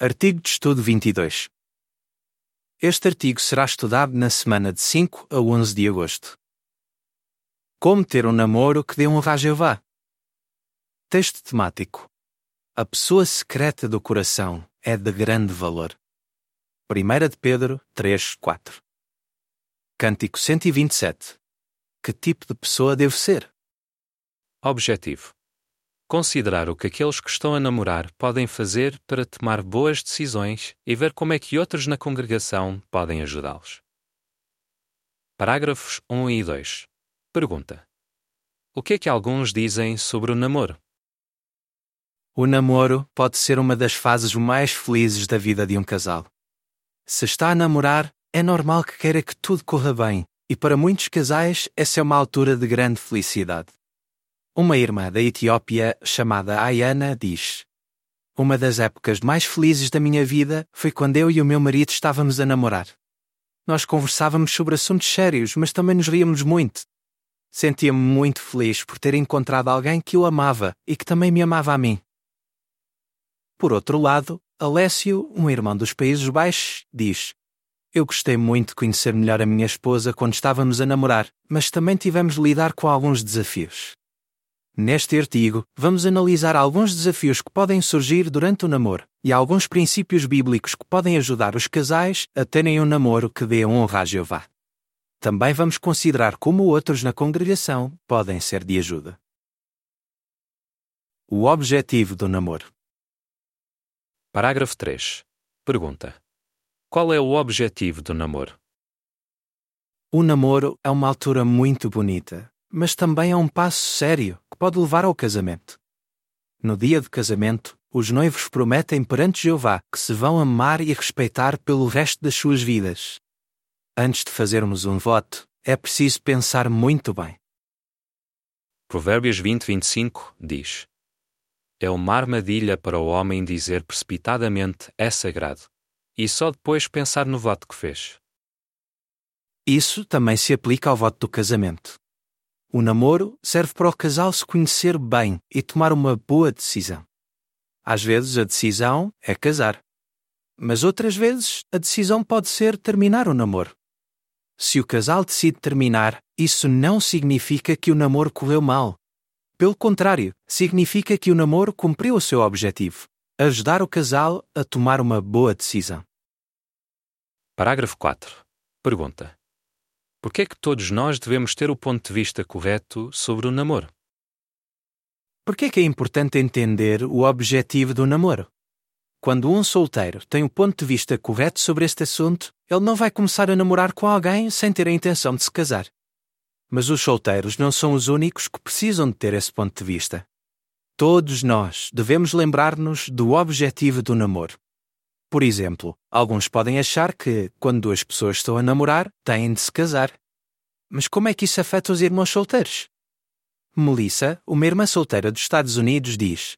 Artigo de estudo 22. Este artigo será estudado na semana de 5 a 11 de agosto. Como ter um namoro que dê honra a Jeová? Texto temático. A pessoa secreta do coração é de grande valor. 1 de Pedro 3, 4. Cântico 127. Que tipo de pessoa devo ser? Objetivo: Considerar o que aqueles que estão a namorar podem fazer para tomar boas decisões e ver como é que outros na congregação podem ajudá-los. Parágrafos 1 e 2. Pergunta: O que é que alguns dizem sobre o namoro? O namoro pode ser uma das fases mais felizes da vida de um casal. Se está a namorar, é normal que queira que tudo corra bem, e para muitos casais essa é uma altura de grande felicidade. Uma irmã da Etiópia chamada Ayana diz: Uma das épocas mais felizes da minha vida foi quando eu e o meu marido estávamos a namorar. Nós conversávamos sobre assuntos sérios, mas também nos ríamos muito. Sentia-me muito feliz por ter encontrado alguém que eu amava e que também me amava a mim. Por outro lado, Alessio, um irmão dos Países Baixos, diz: Eu gostei muito de conhecer melhor a minha esposa quando estávamos a namorar, mas também tivemos de lidar com alguns desafios. Neste artigo, vamos analisar alguns desafios que podem surgir durante o namoro e alguns princípios bíblicos que podem ajudar os casais a terem um namoro que dê honra a Jeová. Também vamos considerar como outros na congregação podem ser de ajuda. O objetivo do namoro. Parágrafo 3. Pergunta: Qual é o objetivo do namoro? O namoro é uma altura muito bonita, mas também é um passo sério que pode levar ao casamento. No dia do casamento, os noivos prometem perante Jeová que se vão amar e respeitar pelo resto das suas vidas. Antes de fazermos um voto, é preciso pensar muito bem. Provérbios 20, 25 diz: É uma armadilha para o homem dizer precipitadamente é sagrado, e só depois pensar no voto que fez. Isso também se aplica ao voto do casamento. O namoro serve para o casal se conhecer bem e tomar uma boa decisão. Às vezes a decisão é casar. Mas outras vezes a decisão pode ser terminar o namoro. Se o casal decide terminar, isso não significa que o namoro correu mal. Pelo contrário, significa que o namoro cumpriu o seu objetivo ajudar o casal a tomar uma boa decisão. Parágrafo 4. Pergunta: por que é que todos nós devemos ter o ponto de vista correto sobre o namoro? Por que é que é importante entender o objetivo do namoro? Quando um solteiro tem o ponto de vista correto sobre este assunto, ele não vai começar a namorar com alguém sem ter a intenção de se casar. Mas os solteiros não são os únicos que precisam de ter esse ponto de vista. Todos nós devemos lembrar-nos do objetivo do namoro. Por exemplo, alguns podem achar que, quando duas pessoas estão a namorar, têm de se casar. Mas como é que isso afeta os irmãos solteiros? Melissa, uma irmã solteira dos Estados Unidos, diz: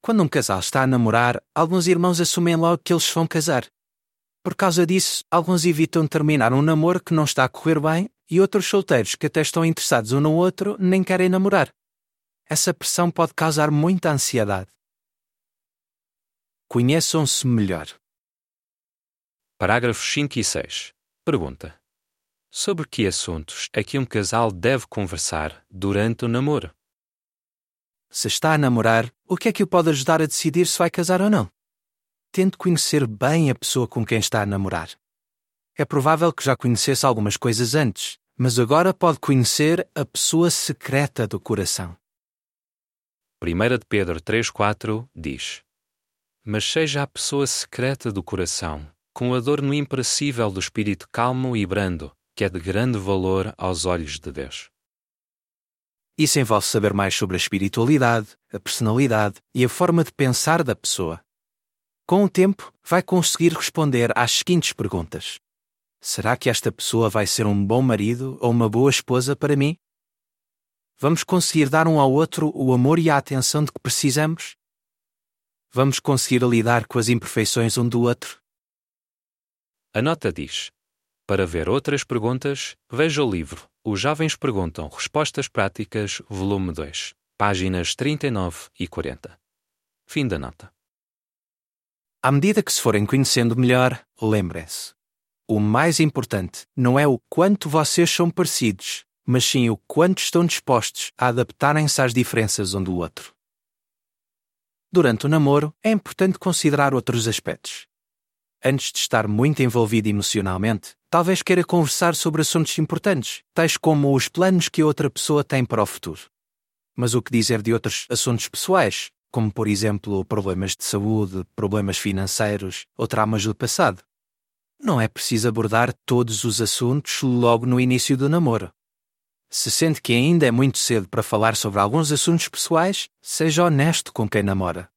Quando um casal está a namorar, alguns irmãos assumem logo que eles vão casar. Por causa disso, alguns evitam terminar um namoro que não está a correr bem e outros solteiros que até estão interessados um no outro nem querem namorar. Essa pressão pode causar muita ansiedade. Conheçam-se melhor. Parágrafos 5 e 6. Pergunta: Sobre que assuntos é que um casal deve conversar durante o namoro? Se está a namorar, o que é que o pode ajudar a decidir se vai casar ou não? Tente conhecer bem a pessoa com quem está a namorar. É provável que já conhecesse algumas coisas antes, mas agora pode conhecer a pessoa secreta do coração. 1 de Pedro 3,4 diz: Mas seja a pessoa secreta do coração com o adorno imperecível do espírito calmo e brando, que é de grande valor aos olhos de Deus. Isso envolve saber mais sobre a espiritualidade, a personalidade e a forma de pensar da pessoa. Com o tempo, vai conseguir responder às seguintes perguntas: Será que esta pessoa vai ser um bom marido ou uma boa esposa para mim? Vamos conseguir dar um ao outro o amor e a atenção de que precisamos? Vamos conseguir lidar com as imperfeições um do outro? A nota diz: Para ver outras perguntas, veja o livro Os Jovens Perguntam Respostas Práticas, volume 2, páginas 39 e 40. Fim da nota. À medida que se forem conhecendo melhor, lembrem-se. O mais importante não é o quanto vocês são parecidos, mas sim o quanto estão dispostos a adaptarem-se às diferenças um do outro. Durante o namoro, é importante considerar outros aspectos. Antes de estar muito envolvido emocionalmente, talvez queira conversar sobre assuntos importantes, tais como os planos que outra pessoa tem para o futuro. Mas o que dizer de outros assuntos pessoais, como por exemplo problemas de saúde, problemas financeiros ou traumas do passado? Não é preciso abordar todos os assuntos logo no início do namoro. Se sente que ainda é muito cedo para falar sobre alguns assuntos pessoais, seja honesto com quem namora.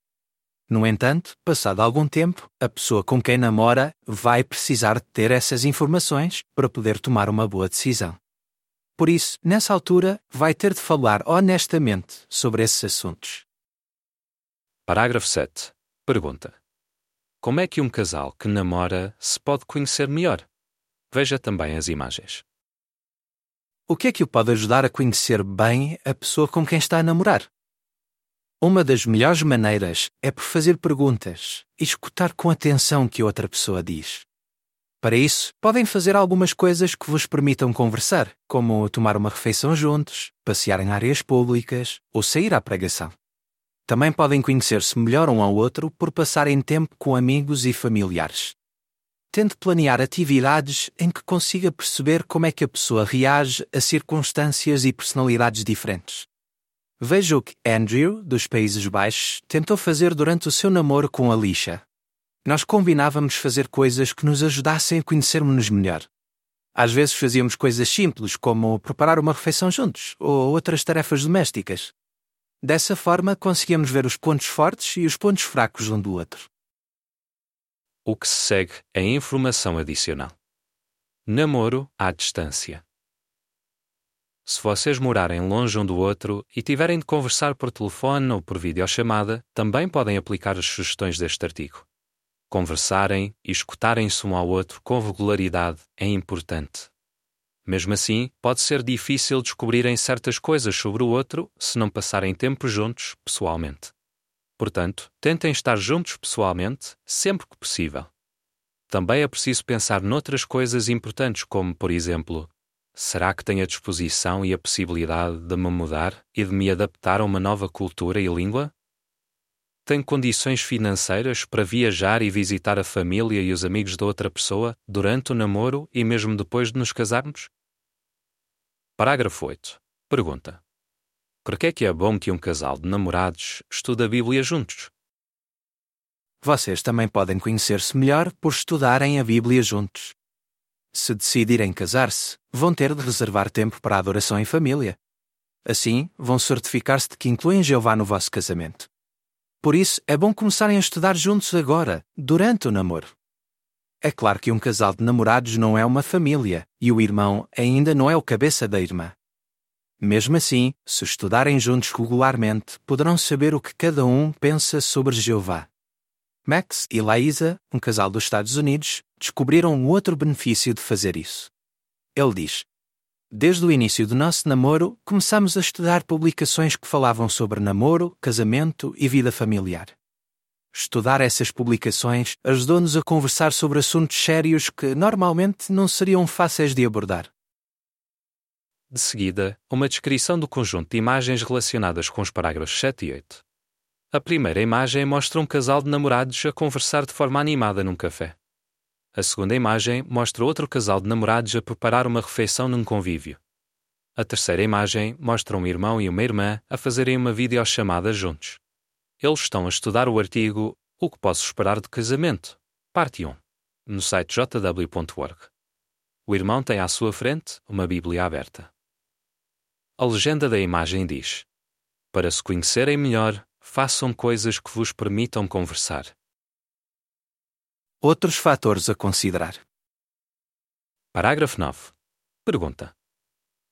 No entanto, passado algum tempo, a pessoa com quem namora vai precisar ter essas informações para poder tomar uma boa decisão. Por isso, nessa altura, vai ter de falar honestamente sobre esses assuntos. Parágrafo 7. Pergunta: Como é que um casal que namora se pode conhecer melhor? Veja também as imagens. O que é que o pode ajudar a conhecer bem a pessoa com quem está a namorar? Uma das melhores maneiras é por fazer perguntas e escutar com atenção o que outra pessoa diz. Para isso, podem fazer algumas coisas que vos permitam conversar, como tomar uma refeição juntos, passear em áreas públicas ou sair à pregação. Também podem conhecer-se melhor um ao outro por passarem tempo com amigos e familiares tente planear atividades em que consiga perceber como é que a pessoa reage a circunstâncias e personalidades diferentes. Veja o que Andrew, dos Países Baixos, tentou fazer durante o seu namoro com Alicia. Nós combinávamos fazer coisas que nos ajudassem a conhecermos-nos melhor. Às vezes fazíamos coisas simples, como preparar uma refeição juntos ou outras tarefas domésticas. Dessa forma, conseguíamos ver os pontos fortes e os pontos fracos um do outro. O que se segue é informação adicional. Namoro à distância. Se vocês morarem longe um do outro e tiverem de conversar por telefone ou por videochamada, também podem aplicar as sugestões deste artigo. Conversarem e escutarem-se um ao outro com regularidade é importante. Mesmo assim, pode ser difícil descobrirem certas coisas sobre o outro se não passarem tempo juntos pessoalmente. Portanto, tentem estar juntos pessoalmente sempre que possível. Também é preciso pensar noutras coisas importantes, como, por exemplo, será que tenho a disposição e a possibilidade de me mudar e de me adaptar a uma nova cultura e língua? Tenho condições financeiras para viajar e visitar a família e os amigos da outra pessoa durante o namoro e mesmo depois de nos casarmos? Parágrafo 8. Pergunta: por que é que é bom que um casal de namorados estude a Bíblia juntos? Vocês também podem conhecer-se melhor por estudarem a Bíblia juntos. Se decidirem casar-se, vão ter de reservar tempo para a adoração em família. Assim, vão certificar-se de que incluem Jeová no vosso casamento. Por isso, é bom começarem a estudar juntos agora, durante o namoro. É claro que um casal de namorados não é uma família e o irmão ainda não é o cabeça da irmã. Mesmo assim, se estudarem juntos regularmente, poderão saber o que cada um pensa sobre Jeová. Max e Laísa, um casal dos Estados Unidos, descobriram um outro benefício de fazer isso. Ele diz: Desde o início do nosso namoro, começamos a estudar publicações que falavam sobre namoro, casamento e vida familiar. Estudar essas publicações ajudou-nos a conversar sobre assuntos sérios que normalmente não seriam fáceis de abordar. De seguida, uma descrição do conjunto de imagens relacionadas com os parágrafos 7 e 8. A primeira imagem mostra um casal de namorados a conversar de forma animada num café. A segunda imagem mostra outro casal de namorados a preparar uma refeição num convívio. A terceira imagem mostra um irmão e uma irmã a fazerem uma videochamada juntos. Eles estão a estudar o artigo O que posso esperar de casamento, parte 1, no site jw.org. O irmão tem à sua frente uma Bíblia aberta. A legenda da imagem diz: Para se conhecerem melhor, façam coisas que vos permitam conversar. Outros fatores a considerar. Parágrafo 9. Pergunta: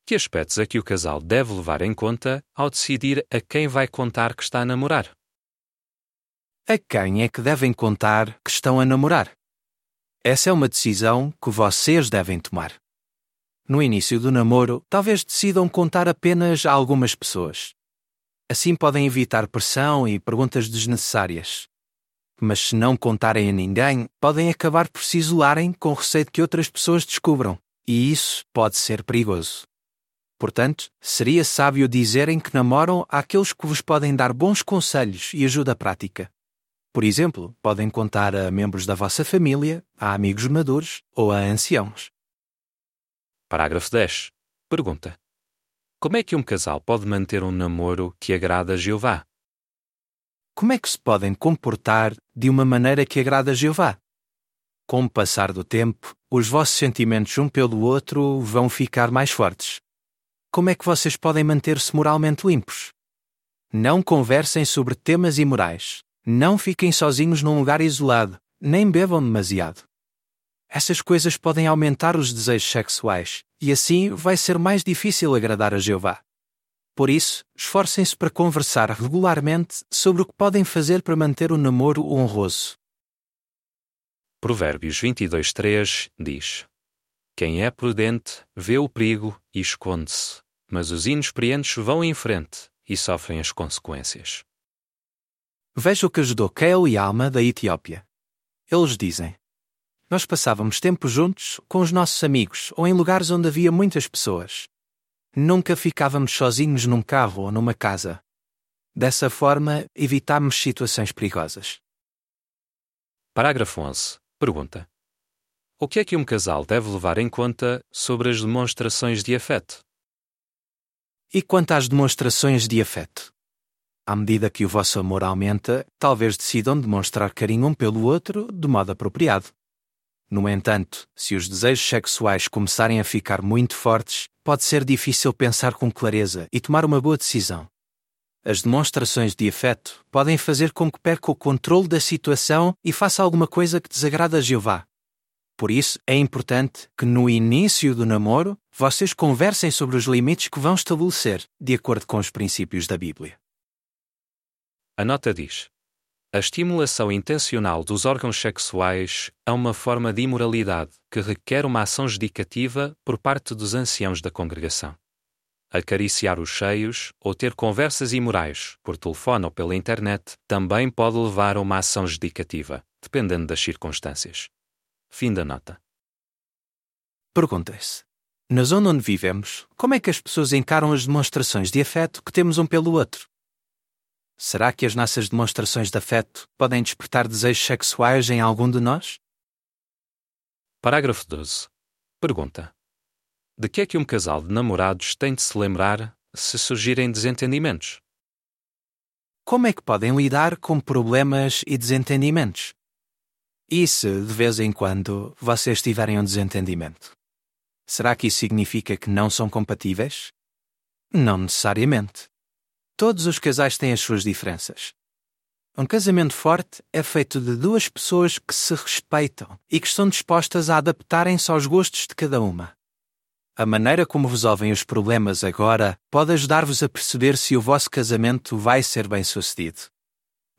Que aspectos é que o casal deve levar em conta ao decidir a quem vai contar que está a namorar? A quem é que devem contar que estão a namorar? Essa é uma decisão que vocês devem tomar. No início do namoro, talvez decidam contar apenas a algumas pessoas. Assim podem evitar pressão e perguntas desnecessárias. Mas se não contarem a ninguém, podem acabar por se isolarem com receio de que outras pessoas descubram, e isso pode ser perigoso. Portanto, seria sábio dizerem que namoram àqueles que vos podem dar bons conselhos e ajuda prática. Por exemplo, podem contar a membros da vossa família, a amigos maduros ou a anciãos. Parágrafo 10. Pergunta: Como é que um casal pode manter um namoro que agrada a Jeová? Como é que se podem comportar de uma maneira que agrada a Jeová? Com o passar do tempo, os vossos sentimentos um pelo outro vão ficar mais fortes. Como é que vocês podem manter-se moralmente limpos? Não conversem sobre temas imorais. Não fiquem sozinhos num lugar isolado, nem bebam demasiado. Essas coisas podem aumentar os desejos sexuais, e assim vai ser mais difícil agradar a Jeová. Por isso, esforcem-se para conversar regularmente sobre o que podem fazer para manter o namoro honroso. Provérbios 22:3 diz: Quem é prudente vê o perigo e esconde-se, mas os inexperientes vão em frente e sofrem as consequências. Veja o que ajudou Kale e Alma da Etiópia. Eles dizem: Nós passávamos tempo juntos com os nossos amigos ou em lugares onde havia muitas pessoas. Nunca ficávamos sozinhos num carro ou numa casa. Dessa forma, evitámos situações perigosas. Parágrafo 11. Pergunta: O que é que um casal deve levar em conta sobre as demonstrações de afeto? E quanto às demonstrações de afeto? À medida que o vosso amor aumenta, talvez decidam demonstrar carinho um pelo outro de modo apropriado. No entanto, se os desejos sexuais começarem a ficar muito fortes, pode ser difícil pensar com clareza e tomar uma boa decisão. As demonstrações de afeto podem fazer com que perca o controle da situação e faça alguma coisa que desagrada a Jeová. Por isso, é importante que no início do namoro vocês conversem sobre os limites que vão estabelecer, de acordo com os princípios da Bíblia. A nota diz: A estimulação intencional dos órgãos sexuais é uma forma de imoralidade que requer uma ação judicativa por parte dos anciãos da congregação. Acariciar os cheios ou ter conversas imorais, por telefone ou pela internet, também pode levar a uma ação judicativa, dependendo das circunstâncias. Fim da nota. Pergunta-se: Na zona onde vivemos, como é que as pessoas encaram as demonstrações de afeto que temos um pelo outro? Será que as nossas demonstrações de afeto podem despertar desejos sexuais em algum de nós? Parágrafo 12. Pergunta: De que é que um casal de namorados tem de se lembrar se surgirem desentendimentos? Como é que podem lidar com problemas e desentendimentos? E se, de vez em quando, vocês tiverem um desentendimento? Será que isso significa que não são compatíveis? Não necessariamente. Todos os casais têm as suas diferenças. Um casamento forte é feito de duas pessoas que se respeitam e que estão dispostas a adaptarem-se aos gostos de cada uma. A maneira como resolvem os problemas agora pode ajudar-vos a perceber se o vosso casamento vai ser bem sucedido.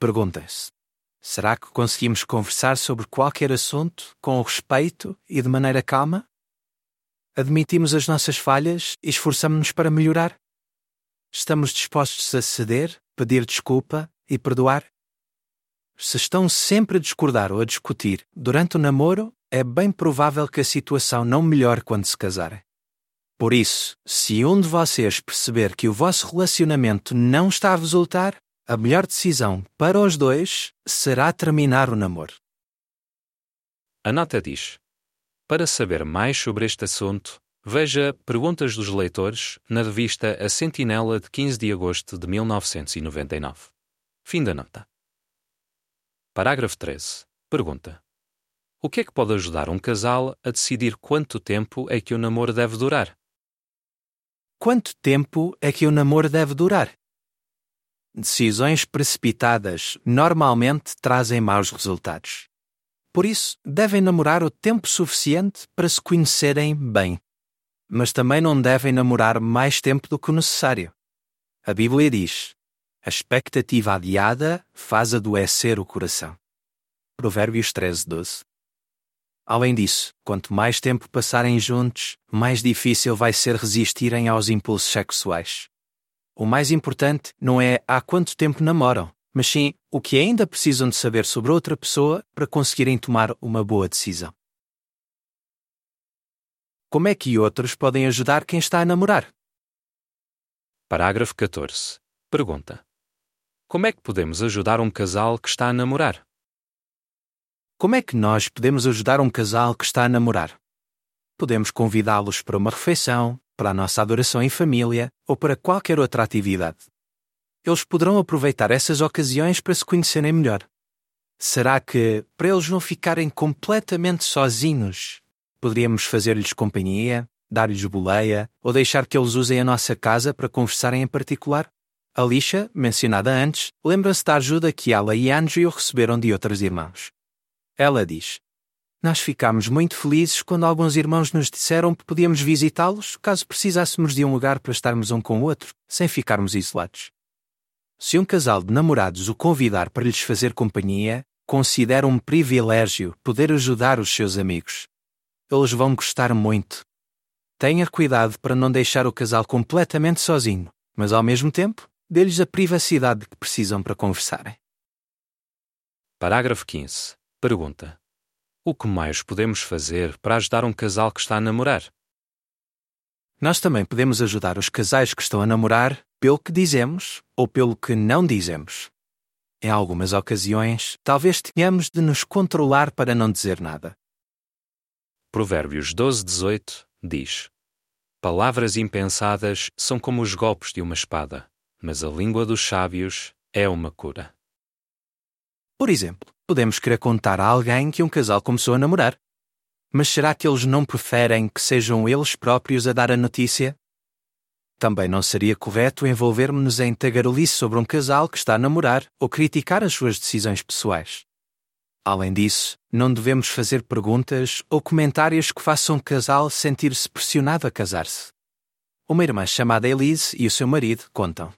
Perguntem-se: será que conseguimos conversar sobre qualquer assunto com respeito e de maneira calma? Admitimos as nossas falhas e esforçamos-nos para melhorar? Estamos dispostos a ceder, pedir desculpa e perdoar? Se estão sempre a discordar ou a discutir durante o namoro, é bem provável que a situação não melhore quando se casarem. Por isso, se um de vocês perceber que o vosso relacionamento não está a resultar, a melhor decisão para os dois será terminar o namoro. A nota diz: Para saber mais sobre este assunto, veja Perguntas dos Leitores na revista A Sentinela de 15 de agosto de 1999. Fim da nota. Parágrafo 13. Pergunta: O que é que pode ajudar um casal a decidir quanto tempo é que o namoro deve durar? Quanto tempo é que o namoro deve durar? Decisões precipitadas normalmente trazem maus resultados. Por isso, devem namorar o tempo suficiente para se conhecerem bem. Mas também não devem namorar mais tempo do que o necessário. A Bíblia diz: a expectativa adiada faz adoecer o coração. Provérbios 13, 12. Além disso, quanto mais tempo passarem juntos, mais difícil vai ser resistirem aos impulsos sexuais. O mais importante não é há quanto tempo namoram, mas sim o que ainda precisam de saber sobre outra pessoa para conseguirem tomar uma boa decisão. Como é que outros podem ajudar quem está a namorar? Parágrafo 14. Pergunta: Como é que podemos ajudar um casal que está a namorar? Como é que nós podemos ajudar um casal que está a namorar? Podemos convidá-los para uma refeição, para a nossa adoração em família ou para qualquer outra atividade. Eles poderão aproveitar essas ocasiões para se conhecerem melhor. Será que, para eles não ficarem completamente sozinhos, poderíamos fazer-lhes companhia, dar-lhes boleia ou deixar que eles usem a nossa casa para conversarem em particular? Alicia, mencionada antes, lembra-se da ajuda que ela e Andrew receberam de outros irmãos. Ela diz: Nós ficámos muito felizes quando alguns irmãos nos disseram que podíamos visitá-los caso precisássemos de um lugar para estarmos um com o outro, sem ficarmos isolados. Se um casal de namorados o convidar para lhes fazer companhia, considera um privilégio poder ajudar os seus amigos. Eles vão gostar muito. Tenha cuidado para não deixar o casal completamente sozinho, mas ao mesmo tempo, dê-lhes a privacidade que precisam para conversarem. Parágrafo 15. Pergunta: O que mais podemos fazer para ajudar um casal que está a namorar? Nós também podemos ajudar os casais que estão a namorar pelo que dizemos ou pelo que não dizemos. Em algumas ocasiões, talvez tenhamos de nos controlar para não dizer nada. Provérbios 12, 18 diz: Palavras impensadas são como os golpes de uma espada, mas a língua dos sábios é uma cura. Por exemplo, podemos querer contar a alguém que um casal começou a namorar. Mas será que eles não preferem que sejam eles próprios a dar a notícia? Também não seria correto envolvermos-nos em tagarelice sobre um casal que está a namorar ou criticar as suas decisões pessoais. Além disso, não devemos fazer perguntas ou comentários que façam o casal sentir-se pressionado a casar-se. Uma irmã chamada Elise e o seu marido contam.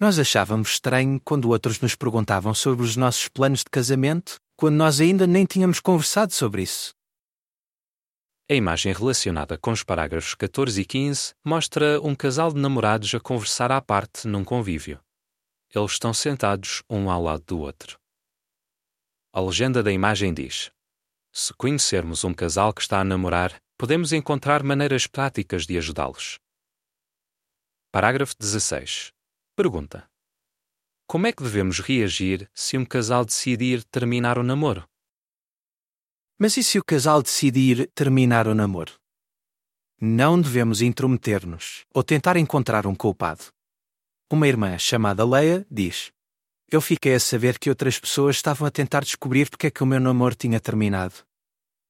Nós achávamos estranho quando outros nos perguntavam sobre os nossos planos de casamento, quando nós ainda nem tínhamos conversado sobre isso. A imagem relacionada com os parágrafos 14 e 15 mostra um casal de namorados a conversar à parte num convívio. Eles estão sentados um ao lado do outro. A legenda da imagem diz: Se conhecermos um casal que está a namorar, podemos encontrar maneiras práticas de ajudá-los. Parágrafo 16. Pergunta: Como é que devemos reagir se um casal decidir terminar o namoro? Mas e se o casal decidir terminar o namoro? Não devemos intrometer-nos ou tentar encontrar um culpado. Uma irmã chamada Leia diz: Eu fiquei a saber que outras pessoas estavam a tentar descobrir porque é que o meu namoro tinha terminado.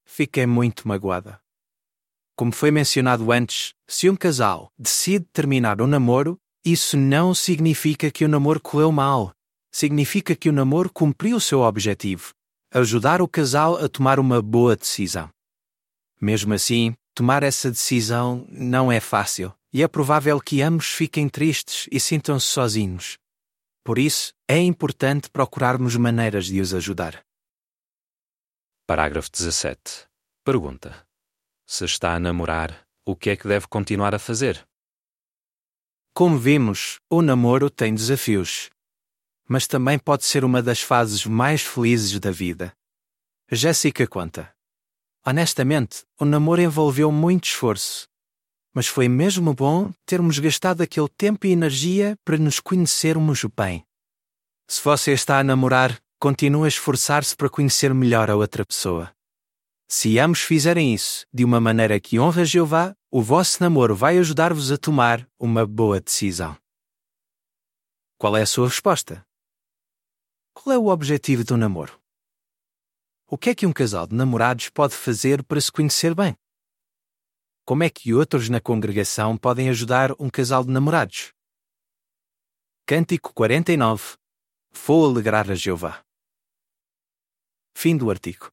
Fiquei muito magoada. Como foi mencionado antes, se um casal decide terminar o namoro, isso não significa que o namoro correu mal. Significa que o namoro cumpriu o seu objetivo ajudar o casal a tomar uma boa decisão. Mesmo assim, tomar essa decisão não é fácil e é provável que ambos fiquem tristes e sintam-se sozinhos. Por isso, é importante procurarmos maneiras de os ajudar. Parágrafo 17. Pergunta: Se está a namorar, o que é que deve continuar a fazer? Como vimos, o namoro tem desafios. Mas também pode ser uma das fases mais felizes da vida. Jéssica conta. Honestamente, o namoro envolveu muito esforço. Mas foi mesmo bom termos gastado aquele tempo e energia para nos conhecermos bem. Se você está a namorar, continue a esforçar-se para conhecer melhor a outra pessoa. Se ambos fizerem isso de uma maneira que honra Jeová, o vosso namoro vai ajudar-vos a tomar uma boa decisão. Qual é a sua resposta? Qual é o objetivo do namoro? O que é que um casal de namorados pode fazer para se conhecer bem? Como é que outros na congregação podem ajudar um casal de namorados? Cântico 49 Vou alegrar a Jeová. Fim do artigo.